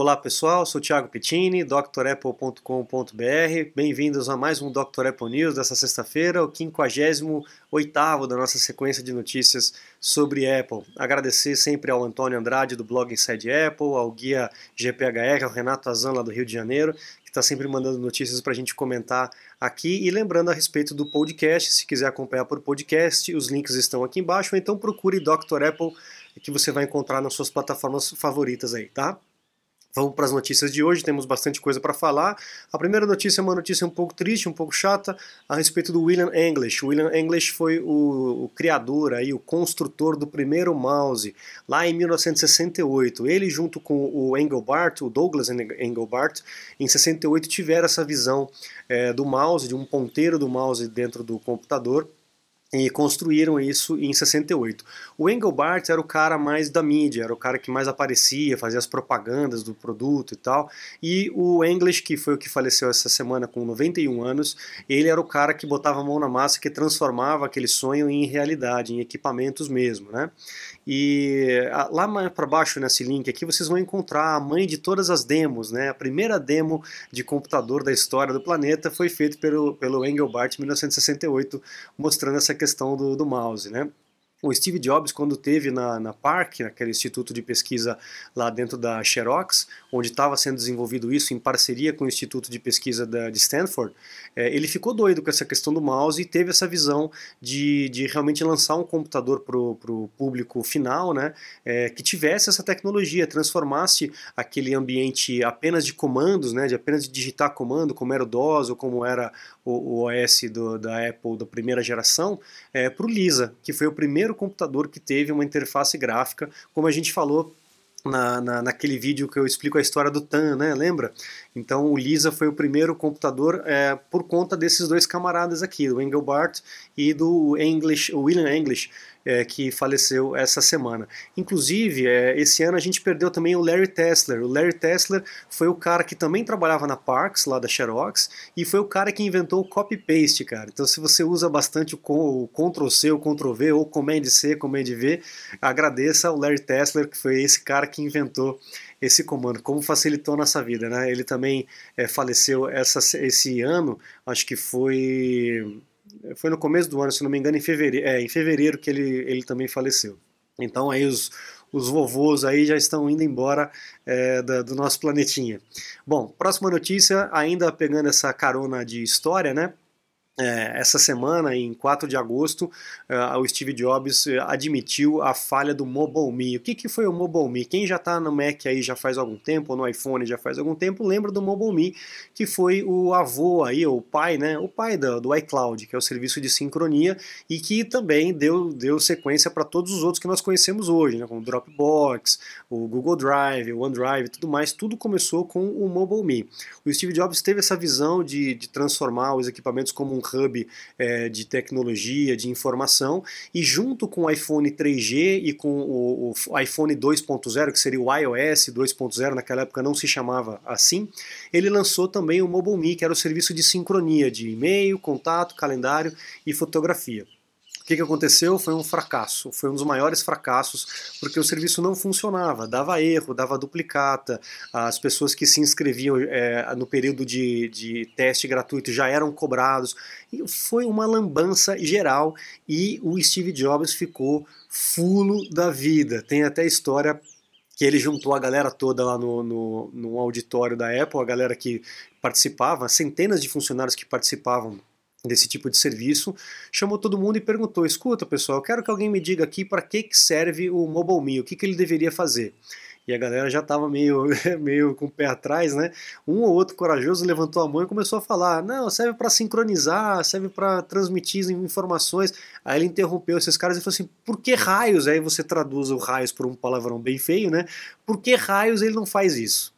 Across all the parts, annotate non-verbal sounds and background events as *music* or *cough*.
Olá pessoal, sou Thiago Pettini, drapple.com.br. Bem-vindos a mais um Dr. Apple News dessa sexta-feira, o 58 da nossa sequência de notícias sobre Apple. Agradecer sempre ao Antônio Andrade do blog Inside Apple, ao guia GPHR, ao Renato Azan lá do Rio de Janeiro, que está sempre mandando notícias para a gente comentar aqui. E lembrando a respeito do podcast, se quiser acompanhar por podcast, os links estão aqui embaixo, ou então procure Dr. Apple, que você vai encontrar nas suas plataformas favoritas aí, tá? Vamos para as notícias de hoje, temos bastante coisa para falar. A primeira notícia é uma notícia um pouco triste, um pouco chata, a respeito do William English. William English foi o, o criador, aí, o construtor do primeiro mouse, lá em 1968. Ele, junto com o Engelbart, o Douglas Engelbart, em 68 tiveram essa visão é, do mouse, de um ponteiro do mouse dentro do computador, e construíram isso em 68. O Engelbart era o cara mais da mídia, era o cara que mais aparecia, fazia as propagandas do produto e tal. E o English, que foi o que faleceu essa semana com 91 anos, ele era o cara que botava a mão na massa, que transformava aquele sonho em realidade, em equipamentos mesmo, né? E lá mais para baixo nesse link aqui vocês vão encontrar a mãe de todas as demos, né? A primeira demo de computador da história do planeta foi feita pelo, pelo Engelbart em 1968, mostrando essa questão do, do mouse, né? O Steve Jobs, quando teve na, na PARC, aquele instituto de pesquisa lá dentro da Xerox, onde estava sendo desenvolvido isso em parceria com o instituto de pesquisa da, de Stanford, é, ele ficou doido com essa questão do mouse e teve essa visão de, de realmente lançar um computador para o público final, né, é, que tivesse essa tecnologia, transformasse aquele ambiente apenas de comandos, né, de apenas de digitar comando, como era o DOS ou como era o, o OS do, da Apple da primeira geração, é, para o Lisa, que foi o primeiro computador que teve uma interface gráfica, como a gente falou na, na, naquele vídeo que eu explico a história do TAN, né? Lembra? Então o Lisa foi o primeiro computador é, por conta desses dois camaradas aqui, do Engelbart e do English, William English, é, que faleceu essa semana. Inclusive, é, esse ano a gente perdeu também o Larry Tesler. O Larry Tesler foi o cara que também trabalhava na Parks, lá da Xerox, e foi o cara que inventou o copy-paste, cara. Então, se você usa bastante o, o Ctrl-C, o Ctrl-V, ou Command-C, Command-V, agradeça ao Larry Tesler, que foi esse cara que inventou esse comando, como facilitou nossa vida, né? Ele também é, faleceu essa, esse ano, acho que foi foi no começo do ano, se não me engano, em fevereiro, é, em fevereiro que ele, ele também faleceu. Então aí os, os vovôs aí já estão indo embora é, da, do nosso planetinha. Bom, próxima notícia, ainda pegando essa carona de história, né? É, essa semana, em 4 de agosto, uh, o Steve Jobs é, admitiu a falha do Mobile Me. O que, que foi o Mobile Me? Quem já está no Mac aí já faz algum tempo, ou no iPhone já faz algum tempo, lembra do Mobile Me, que foi o avô aí, o pai, né? O pai do, do iCloud, que é o serviço de sincronia, e que também deu, deu sequência para todos os outros que nós conhecemos hoje, né? Como o Dropbox, o Google Drive, o OneDrive tudo mais. Tudo começou com o Mobile Me. O Steve Jobs teve essa visão de, de transformar os equipamentos como um hub é, de tecnologia, de informação, e junto com o iPhone 3G e com o, o iPhone 2.0, que seria o iOS 2.0, naquela época não se chamava assim, ele lançou também o MobileMe, que era o serviço de sincronia de e-mail, contato, calendário e fotografia que, que aconteceu? Foi um fracasso, foi um dos maiores fracassos, porque o serviço não funcionava, dava erro, dava duplicata, as pessoas que se inscreviam é, no período de, de teste gratuito já eram cobrados, e foi uma lambança geral e o Steve Jobs ficou fulo da vida. Tem até história que ele juntou a galera toda lá no, no, no auditório da Apple, a galera que participava, centenas de funcionários que participavam desse tipo de serviço, chamou todo mundo e perguntou: escuta pessoal, quero que alguém me diga aqui para que, que serve o Mobile Me, o que, que ele deveria fazer. E a galera já estava meio, *laughs* meio com o pé atrás, né? Um ou outro corajoso levantou a mão e começou a falar: não, serve para sincronizar, serve para transmitir informações. Aí ele interrompeu esses caras e falou assim: por que raios? Aí você traduz o raios por um palavrão bem feio, né? Por que raios ele não faz isso?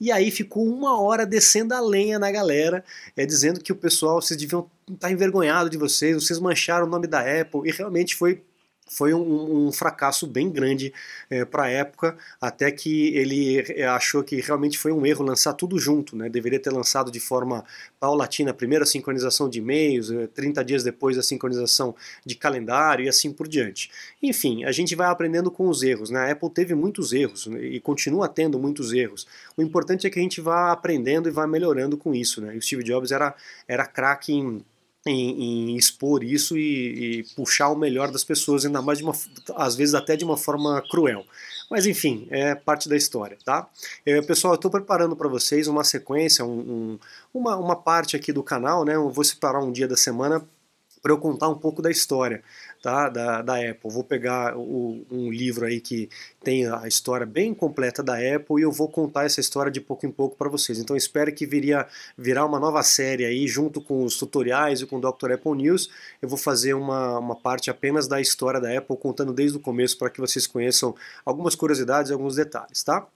E aí ficou uma hora descendo a lenha na galera, é, dizendo que o pessoal, vocês deviam estar envergonhados de vocês, vocês mancharam o nome da Apple, e realmente foi foi um, um, fracasso bem grande é, para a época, até que ele é, achou que realmente foi um erro lançar tudo junto, né? deveria ter lançado de forma paulatina, primeiro a sincronização de e-mails, 30 é, dias depois a sincronização de calendário e assim por diante. Enfim, a gente vai aprendendo com os erros, né? a Apple teve muitos erros né? e continua tendo muitos erros. O importante é que a gente vá aprendendo e vá melhorando com isso. Né? E o Steve Jobs era, era craque em em, em expor isso e, e, puxar o melhor das pessoas, ainda mais de uma, às vezes até de uma forma cruel. Mas enfim, é parte da história, tá? É, pessoal, eu estou preparando para vocês uma sequência, um, um, uma, uma parte aqui do canal, né? Eu vou separar um dia da semana para eu contar um pouco da história tá, da, da Apple. Vou pegar o, um livro aí que tem a história bem completa da Apple e eu vou contar essa história de pouco em pouco para vocês. Então espero que viria virar uma nova série aí junto com os tutoriais e com o Dr. Apple News. Eu vou fazer uma, uma parte apenas da história da Apple contando desde o começo para que vocês conheçam algumas curiosidades e alguns detalhes, tá?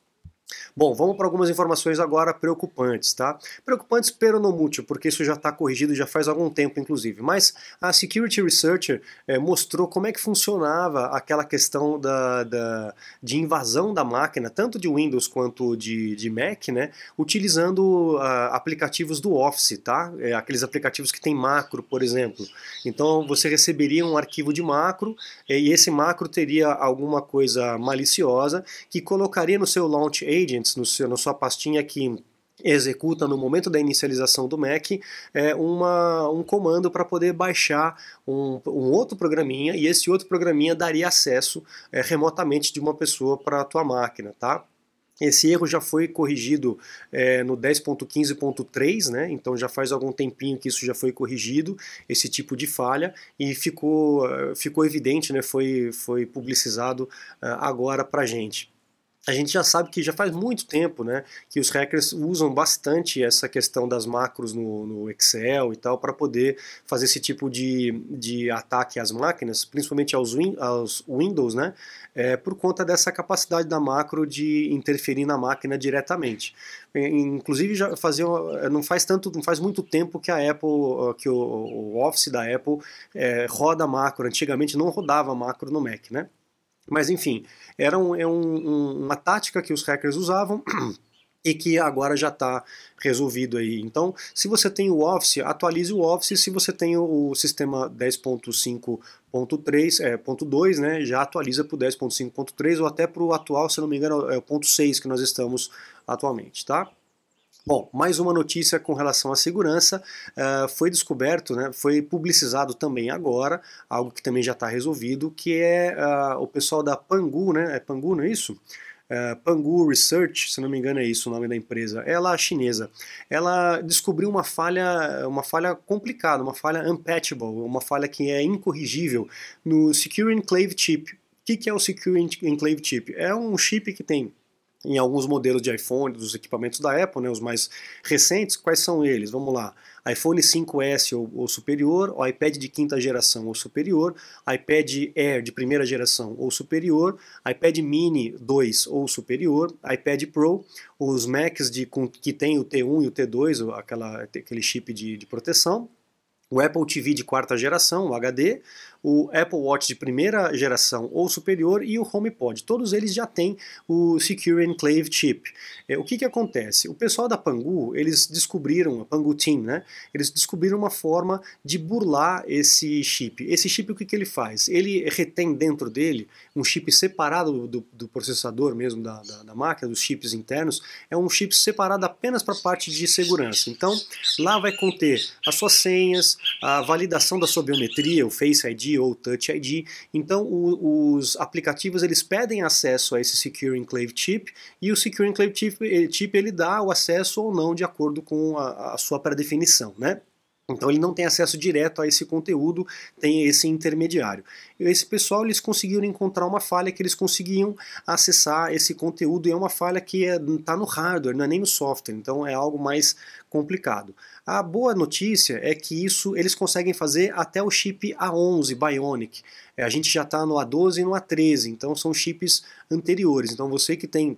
Bom, vamos para algumas informações agora preocupantes, tá? Preocupantes pero no mútil, porque isso já está corrigido já faz algum tempo, inclusive. Mas a Security Researcher é, mostrou como é que funcionava aquela questão da, da, de invasão da máquina, tanto de Windows quanto de, de Mac, né? Utilizando uh, aplicativos do Office, tá? É, aqueles aplicativos que tem macro, por exemplo. Então você receberia um arquivo de macro e esse macro teria alguma coisa maliciosa que colocaria no seu Launch Agents, no seu, na sua pastinha que executa no momento da inicialização do Mac é, uma, um comando para poder baixar um, um, outro programinha e esse outro programinha daria acesso é, remotamente de uma pessoa para a tua máquina, tá? Esse erro já foi corrigido é, no 10.15.3, né? então já faz algum tempinho que isso já foi corrigido, esse tipo de falha, e ficou, ficou evidente, né? foi, foi publicizado uh, agora para gente a gente já sabe que já faz muito tempo né, que os hackers usam bastante essa questão das macros no, no Excel e tal para poder fazer esse tipo de, de ataque às máquinas, principalmente aos, win, aos Windows, né, é, por conta dessa capacidade da macro de interferir na máquina diretamente. Inclusive já fazia, não faz tanto, não faz muito tempo que a Apple, que o, o Office da Apple é, roda macro. Antigamente não rodava macro no Mac, né? Mas enfim, era um, é um, uma tática que os hackers usavam *clears throat* e que agora já está resolvido aí. Então, se você tem o Office, atualize o Office. Se você tem o sistema 10.5.3, é, ponto 2, né, já atualiza para o 10.5.3 ou até para o atual, se não me engano, é o ponto 6 que nós estamos atualmente, tá? Bom, mais uma notícia com relação à segurança. Uh, foi descoberto, né, foi publicizado também agora, algo que também já está resolvido, que é uh, o pessoal da Pangu, né? É Pangu, não é isso? Uh, Pangu Research, se não me engano é isso o nome da empresa, ela é chinesa, ela descobriu uma falha, uma falha complicada, uma falha unpatchable, uma falha que é incorrigível no Secure Enclave Chip. O que, que é o Secure Enclave Chip? É um chip que tem em alguns modelos de iPhone, dos equipamentos da Apple, né, os mais recentes, quais são eles? Vamos lá, iPhone 5S ou, ou, superior, o iPad de quinta geração ou superior, iPad Air de primeira geração ou superior, iPad Mini 2 ou superior, iPad Pro, os Macs de, com, que tem o T1 e o T2, aquela, aquele chip de, de proteção, o Apple TV de quarta geração, o HD, o Apple Watch de primeira geração ou superior e o HomePod. Todos eles já têm o Secure Enclave Chip. É, o que, que acontece? O pessoal da Pangu, eles descobriram, a Pangu Team, né? Eles descobriram uma forma de burlar esse chip. Esse chip, o que, que ele faz? Ele retém dentro dele um chip separado do, do processador mesmo da, da, da, máquina, dos chips internos, é um chip separado apenas para a parte de segurança. Então, lá vai conter as suas senhas, a validação da sua biometria, o Face ID ou Touch ID. Então, o, os aplicativos eles pedem acesso a esse Secure Enclave Chip e o Secure Enclave Chip, eh, chip ele dá o acesso ou não de acordo com a, a sua pré-definição, né? Então ele não tem acesso direto a esse conteúdo, tem esse intermediário. E esse pessoal eles conseguiram encontrar uma falha que eles conseguiam acessar esse conteúdo e é uma falha que está é, tá no hardware, não é nem no software, então é algo mais complicado. A boa notícia é que isso eles conseguem fazer até o chip A11 Bionic. É, a gente já está no A12 e no A13, então são chips anteriores. Então você que tem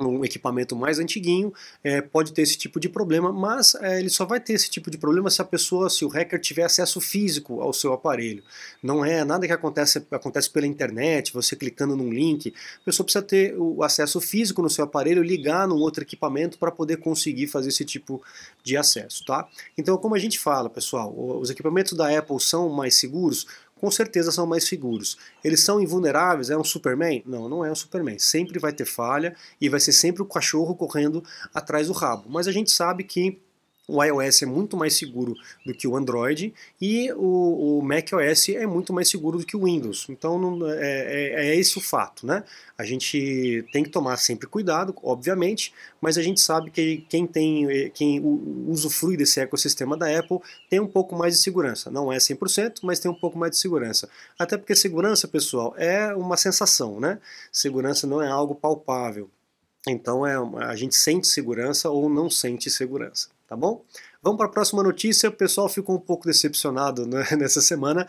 um equipamento mais antiguinho é, pode ter esse tipo de problema, mas é, ele só vai ter esse tipo de problema se a pessoa, se o hacker tiver acesso físico ao seu aparelho. Não é nada que acontece, acontece pela internet, você clicando num link. A pessoa precisa ter o acesso físico no seu aparelho, ligar num outro equipamento para poder conseguir fazer esse tipo de acesso, tá? Então, como a gente fala, pessoal, os equipamentos da Apple são mais seguros? Com certeza são mais seguros. Eles são invulneráveis? É um Superman? Não, não é um Superman. Sempre vai ter falha e vai ser sempre o cachorro correndo atrás do rabo. Mas a gente sabe que o iOS é muito mais seguro do que o Android e o, o macOS é muito mais seguro do que o Windows. Então não, é, é, é, esse o fato, né? A gente tem que tomar sempre cuidado, obviamente, mas a gente sabe que quem tem, quem usufrui desse ecossistema da Apple tem um pouco mais de segurança. Não é 100%, mas tem um pouco mais de segurança. Até porque segurança, pessoal, é uma sensação, né? Segurança não é algo palpável. Então é, a gente sente segurança ou não sente segurança tá bom? Vamos para a próxima notícia. O pessoal ficou um pouco decepcionado né, *laughs* nessa semana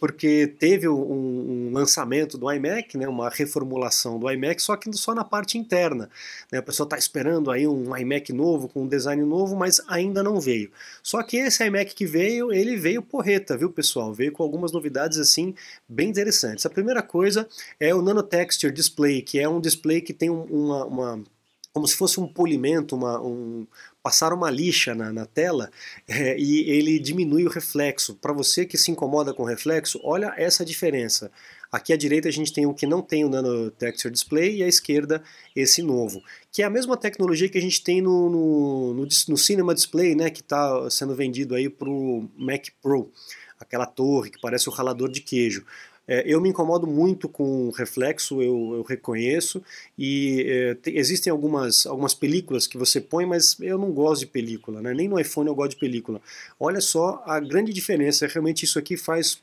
porque teve um, um, lançamento do iMac, né, uma reformulação do iMac, só que só na parte interna. Né, a pessoa está esperando aí um iMac novo, com um design novo, mas ainda não veio. Só que esse iMac que veio, ele veio porreta, viu pessoal? Veio com algumas novidades assim bem interessantes. A primeira coisa é o Nano Texture Display, que é um display que tem uma, uma como se fosse um polimento, uma, um, passar uma lixa na, na tela *laughs* é, e ele diminui o reflexo. Para você que se incomoda com reflexo, olha essa diferença. Aqui à direita a gente tem o que não tem o Nano Texture Display e à esquerda esse novo, que é a mesma tecnologia que a gente tem no, no, no, no Cinema Display, né, que está sendo vendido aí para o Mac Pro, aquela torre que parece o ralador de queijo. É, eu me incomodo muito com reflexo, eu, eu reconheço, e é, te, existem algumas, algumas películas que você põe, mas eu não gosto de película, né? nem no iPhone eu gosto de película. Olha só a grande diferença, realmente isso aqui faz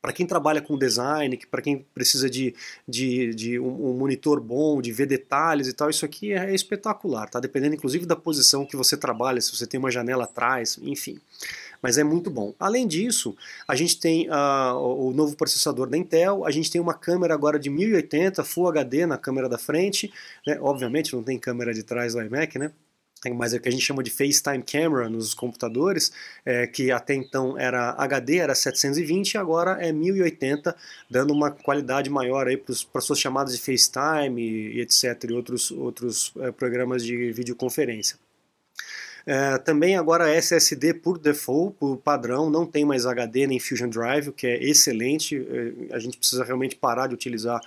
para quem trabalha com design, para quem precisa de, de, de um, monitor bom, de ver detalhes e tal, isso aqui é, é espetacular, tá? Dependendo inclusive da posição que você trabalha, se você tem uma janela atrás, enfim mas é muito bom. Além disso, a gente tem uh, o novo processador da Intel, a gente tem uma câmera agora de 1080 Full HD na câmera da frente, né? obviamente não tem câmera de trás do iMac, né? mas é o que a gente chama de FaceTime Camera nos computadores, é, que até então era HD, era 720, agora é 1080, dando uma qualidade maior para suas chamadas de FaceTime e, e etc, e outros, outros é, programas de videoconferência. É, também agora SSD por default, por padrão, não tem mais HD nem Fusion Drive, o que é excelente. É, a gente precisa realmente parar de utilizar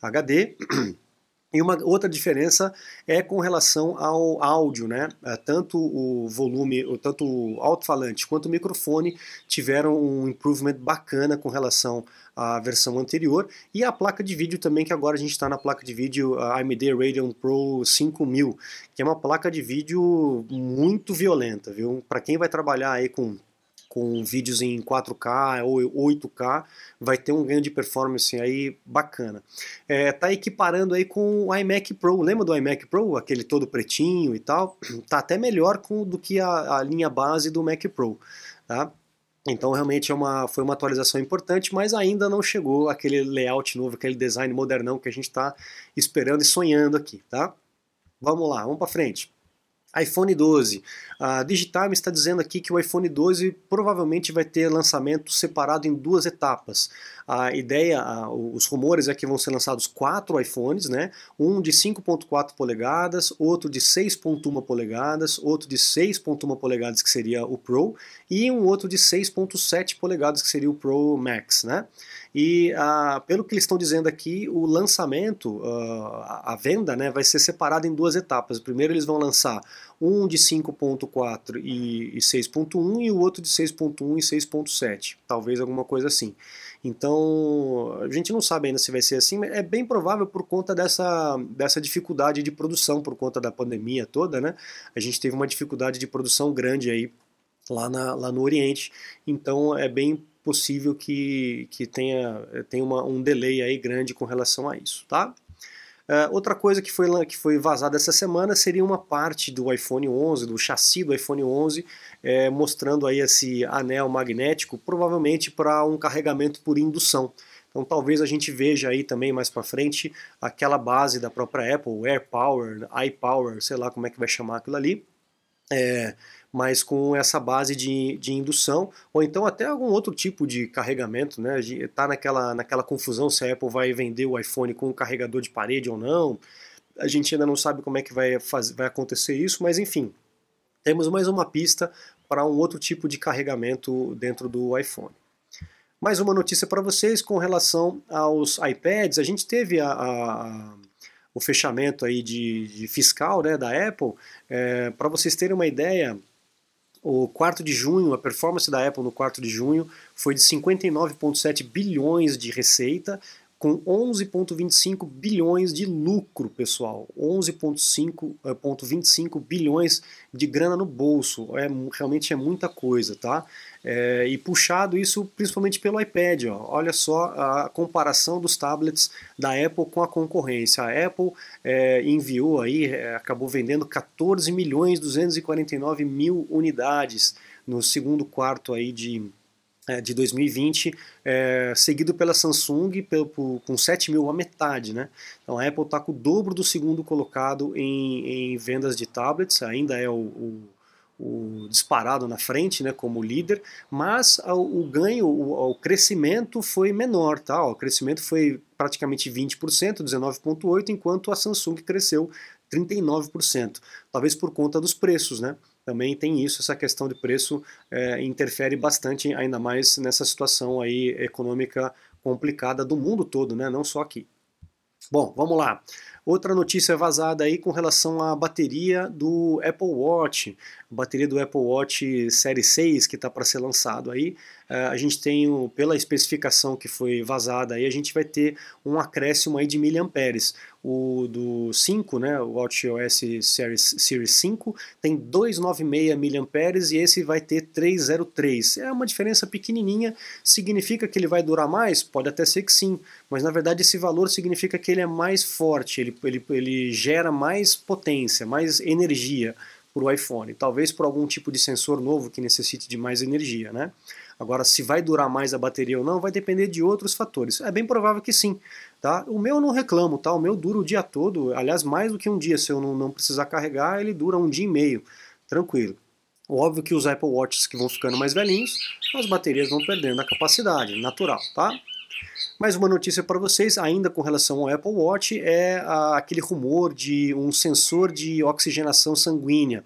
HD. E uma outra diferença é com relação ao áudio, né? É, tanto o volume, tanto o alto-falante quanto o microfone tiveram um improvement bacana com relação à versão anterior. E a placa de vídeo também, que agora a gente está na placa de vídeo AMD Radeon Pro 5000, que é uma placa de vídeo muito violenta, viu? Para quem vai trabalhar aí com com vídeos em 4K ou 8K, vai ter um ganho de performance aí bacana. É, tá equiparando aí com o iMac Pro, lembra do iMac Pro, aquele todo pretinho e tal? Tá até melhor com, do que a, a linha base do Mac Pro, tá? Então realmente é uma, foi uma atualização importante, mas ainda não chegou aquele layout novo, aquele design modernão que a gente está esperando e sonhando aqui, tá? Vamos lá, vamos para frente iPhone 12. A Digitime está dizendo aqui que o iPhone 12 provavelmente vai ter lançamento separado em duas etapas. A ideia, os rumores é que vão ser lançados quatro iPhones, né? Um de 5.4 polegadas, outro de 6.1 polegadas, outro de 6.1 polegadas que seria o Pro e um outro de 6.7 polegadas que seria o Pro Max, né? E uh, pelo que eles estão dizendo aqui, o lançamento, uh, a venda, né, vai ser separado em duas etapas. Primeiro eles vão lançar um de 5.4 e, e 6.1 e o outro de 6.1 e 6.7, talvez alguma coisa assim. Então, a gente não sabe ainda se vai ser assim, mas é bem provável por conta dessa, dessa dificuldade de produção, por conta da pandemia toda, né? A gente teve uma dificuldade de produção grande aí lá, na, lá no Oriente, então é bem possível que, que tenha, tenha uma, um delay aí grande com relação a isso, tá? Uh, outra coisa que foi, que foi vazada essa semana seria uma parte do iPhone 11, do chassi do iPhone 11, é, mostrando aí esse anel magnético, provavelmente para um carregamento por indução. Então talvez a gente veja aí também mais para frente aquela base da própria Apple, AirPower, iPower, sei lá como é que vai chamar aquilo ali, é, mas com essa base de, de indução, ou então até algum outro tipo de carregamento, né? Está naquela, naquela confusão se a Apple vai vender o iPhone com um carregador de parede ou não. A gente ainda não sabe como é que vai, fazer, vai acontecer isso, mas enfim, temos mais uma pista para um outro tipo de carregamento dentro do iPhone. Mais uma notícia para vocês com relação aos iPads. A gente teve a, a, o fechamento aí de, de fiscal né, da Apple. É, para vocês terem uma ideia, o quarto de junho, a performance da Apple no quarto de junho foi de 59,7 bilhões de receita, com 11,25 bilhões de lucro, pessoal. 11,25 bilhões de grana no bolso. É, realmente é muita coisa, tá? É, e puxado isso principalmente pelo iPad. Ó. Olha só a comparação dos tablets da Apple com a concorrência. A Apple é, enviou aí, é, acabou vendendo 14 milhões 249 mil unidades no segundo quarto aí de de 2020, é, seguido pela Samsung pelo, por, com 7 mil, a metade. Né? Então a Apple está com o dobro do segundo colocado em, em vendas de tablets, ainda é o, o, o, disparado na frente né, como líder, mas o, o ganho, o, o, crescimento foi menor. Tá? O crescimento foi praticamente 20%, 19,8%, enquanto a Samsung cresceu 39%, talvez por conta dos preços. Né? Também tem isso, essa questão de preço é, interfere bastante, ainda mais nessa situação aí econômica complicada do mundo todo, né? não só aqui. Bom, vamos lá. Outra notícia vazada aí com relação à bateria do Apple Watch, bateria do Apple Watch Série 6 que está para ser lançado aí. É, a gente tem, pela especificação que foi vazada aí, a gente vai ter um acréscimo aí de miliamperes. O do 5, né, o WatchOS Series, Series 5, tem 296 miliamperes e esse vai ter 303. É uma diferença pequenininha, significa que ele vai durar mais? Pode até ser que sim, mas na verdade esse valor significa que ele é mais forte, ele, ele, ele gera mais potência, mais energia para o iPhone, talvez por algum tipo de sensor novo que necessite de mais energia, né? Agora, se vai durar mais a bateria ou não, vai depender de outros fatores. É bem provável que sim. Tá? O meu eu não reclamo, tá? o meu dura o dia todo, aliás, mais do que um dia. Se eu não, não precisar carregar, ele dura um dia e meio, tranquilo. Óbvio que os Apple Watches que vão ficando mais velhinhos, as baterias vão perdendo a capacidade, natural, tá? Mais uma notícia para vocês, ainda com relação ao Apple Watch, é a, aquele rumor de um sensor de oxigenação sanguínea.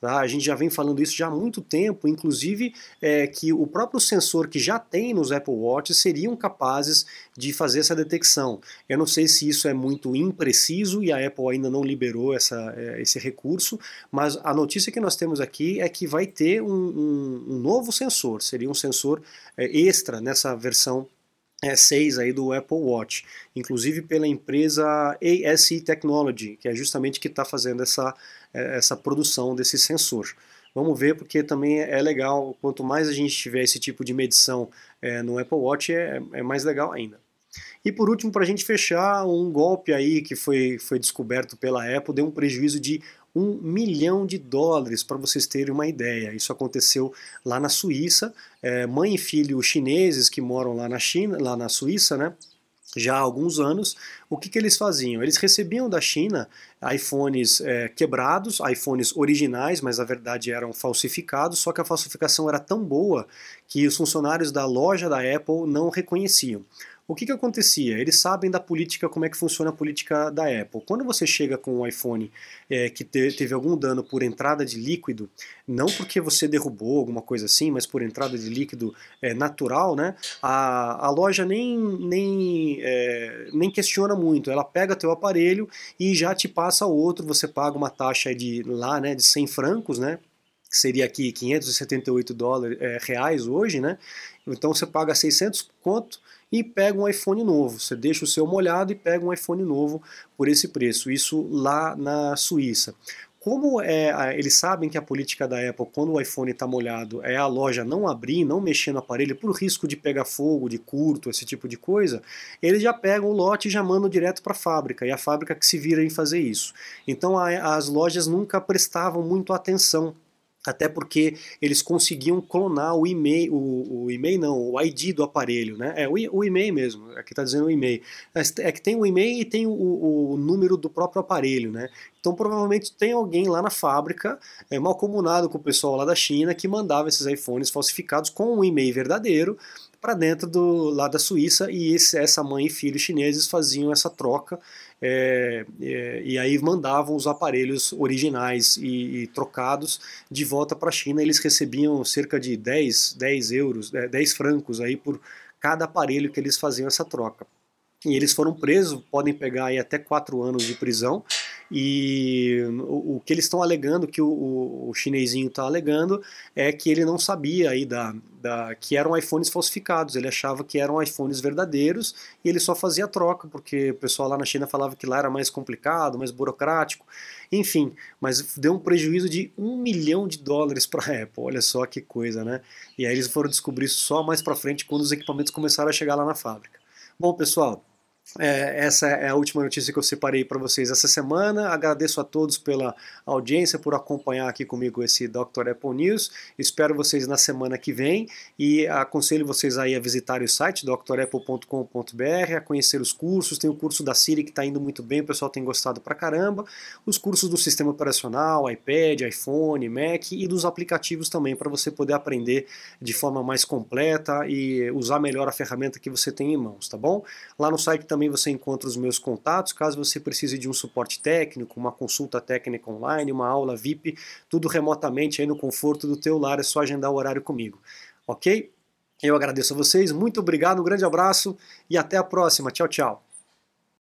Tá? A gente já vem falando isso já há muito tempo, inclusive é, que o próprio sensor que já tem nos Apple Watch seriam capazes de fazer essa detecção. Eu não sei se isso é muito impreciso e a Apple ainda não liberou essa, é, esse recurso, mas a notícia que nós temos aqui é que vai ter um, um, um novo sensor, seria um sensor é, extra nessa versão 6 aí do Apple Watch, inclusive pela empresa ASE Technology, que é justamente que está fazendo essa, é, essa produção desse sensor. Vamos ver, porque também é legal, quanto mais a gente tiver esse tipo de medição é, no Apple Watch, é, é mais legal ainda. E por último, para a gente fechar, um golpe aí que foi, foi descoberto pela Apple deu um prejuízo de um milhão de dólares, para vocês terem uma ideia. Isso aconteceu lá na Suíça. É, mãe e filho chineses que moram lá na China, lá na Suíça, né? já há alguns anos, o que, que eles faziam? Eles recebiam da China iPhones é, quebrados, iPhones originais, mas na verdade eram falsificados, só que a falsificação era tão boa que os funcionários da loja da Apple não reconheciam. O que, que acontecia? Eles sabem da política, como é que funciona a política da Apple. Quando você chega com um iPhone é, que te, teve algum dano por entrada de líquido, não porque você derrubou alguma coisa assim, mas por entrada de líquido é, natural, né? A, a loja nem, nem, é, nem questiona muito. Ela pega teu aparelho e já te passa outro. Você paga uma taxa de lá, né, de 100 francos, né? Que seria aqui 578 dólares, é, reais hoje, né? Então você paga 600 conto e pega um iPhone novo. Você deixa o seu molhado e pega um iPhone novo por esse preço. Isso lá na Suíça. Como é, eles sabem que a política da Apple, quando o iPhone está molhado, é a loja não abrir, não mexer no aparelho por risco de pegar fogo, de curto, esse tipo de coisa, eles já pegam o lote e já mandam direto para a fábrica, e a fábrica que se vira em fazer isso. Então a, as lojas nunca prestavam muito atenção até porque eles conseguiam clonar o e-mail, o, o e-mail não, o ID do aparelho, né? É o, o e-mail mesmo, aqui está dizendo o e-mail. É que tem o e-mail e tem o, o, número do próprio aparelho, né? Então provavelmente tem alguém lá na fábrica, é, mal comunado com o pessoal lá da China, que mandava esses iPhones falsificados com um e-mail verdadeiro para dentro do lá da Suíça e esse, essa mãe e filho chineses faziam essa troca é, é, e aí mandavam os aparelhos originais e, e trocados de volta para a China. Eles recebiam cerca de 10, 10 euros, 10 é, francos aí por cada aparelho que eles faziam essa troca. E eles foram presos, podem pegar aí até quatro anos de prisão. E o, o que eles estão alegando, que o, o, o chinesinho está alegando, é que ele não sabia aí da, da, que eram iPhones falsificados. Ele achava que eram iPhones verdadeiros e ele só fazia troca, porque o pessoal lá na China falava que lá era mais complicado, mais burocrático. Enfim, mas deu um prejuízo de um milhão de dólares para a *laughs* Apple. Olha só que coisa, né? E aí eles foram descobrir isso só mais para frente quando os equipamentos começaram a chegar lá na fábrica. Bom, pessoal, é, essa é a última notícia que eu separei para vocês essa semana. Agradeço a todos pela audiência, por acompanhar aqui comigo esse Dr. Apple News. Espero vocês na semana que vem e aconselho vocês aí a visitar o site drapple.com.br, a conhecer os cursos. Tem o curso da Siri que está indo muito bem, o pessoal tem gostado pra caramba. Os cursos do sistema operacional, iPad, iPhone, Mac e dos aplicativos também, para você poder aprender de forma mais completa e usar melhor a ferramenta que você tem em mãos, tá bom? Lá no site também também você encontra os meus contatos, caso você precise de um suporte técnico, uma consulta técnica online, uma aula VIP, tudo remotamente aí no conforto do teu lar, é só agendar o horário comigo. Ok? Eu agradeço a vocês, muito obrigado, um grande abraço e até a próxima. Tchau, tchau.